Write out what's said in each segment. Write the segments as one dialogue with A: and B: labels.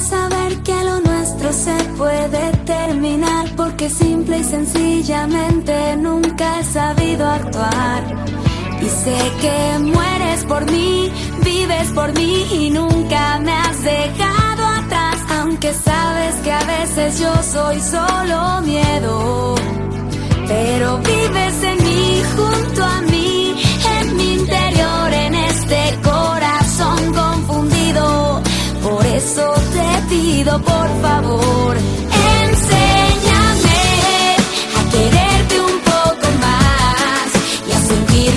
A: saber que lo nuestro se puede terminar porque simple y sencillamente nunca he sabido actuar. Y sé que mueres por mí, vives por mí y nunca me has dejado atrás, aunque sabes que a veces yo soy solo miedo, pero vives en enséñame a quererte un poco más y a sentir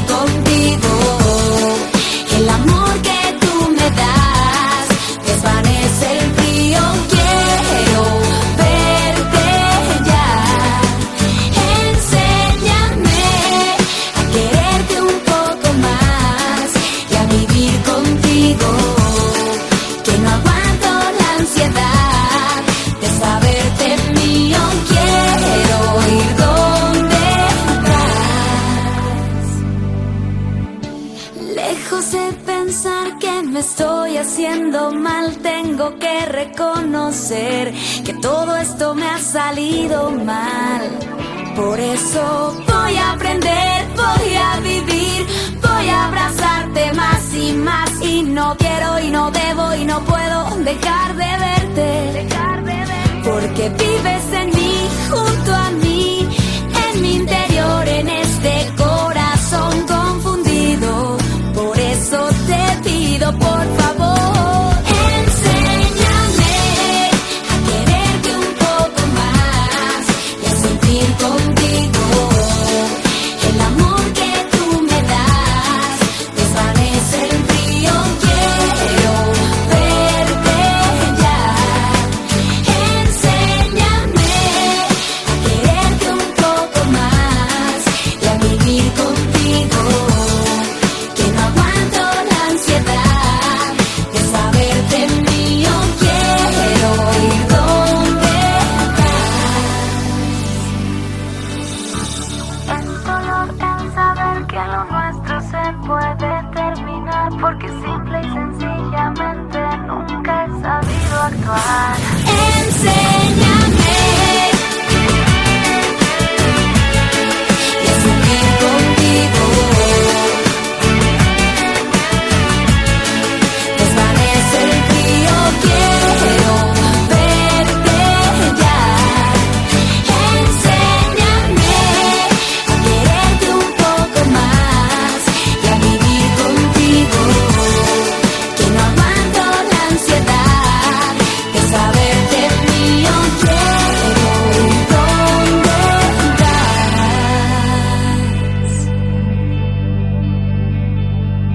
A: que me estoy haciendo mal, tengo que reconocer que todo esto me ha salido mal. Por eso voy a aprender, voy a vivir, voy a abrazarte más y más. Y no quiero y no debo y no puedo dejar de verte. Porque vives en puede terminar porque simple y
B: sencillamente nunca he sabido actuar.